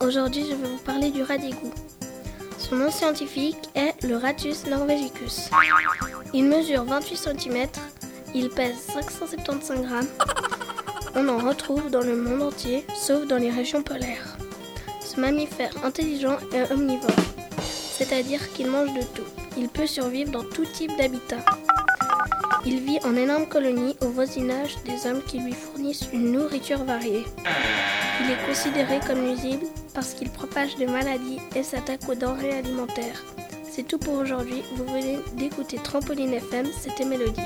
Aujourd'hui, je vais vous parler du rat. Son nom scientifique est le Ratus norvegicus. Il mesure 28 cm, il pèse 575 grammes. On en retrouve dans le monde entier, sauf dans les régions polaires. Ce mammifère intelligent est omnivore, c'est-à-dire qu'il mange de tout. Il peut survivre dans tout type d'habitat. Il vit en énormes colonies au voisinage des hommes qui lui fournissent une nourriture variée. Il est considéré comme nuisible parce qu'il propage des maladies et s'attaque aux denrées alimentaires. C'est tout pour aujourd'hui. Vous venez d'écouter Trampoline FM, c'était Mélodie.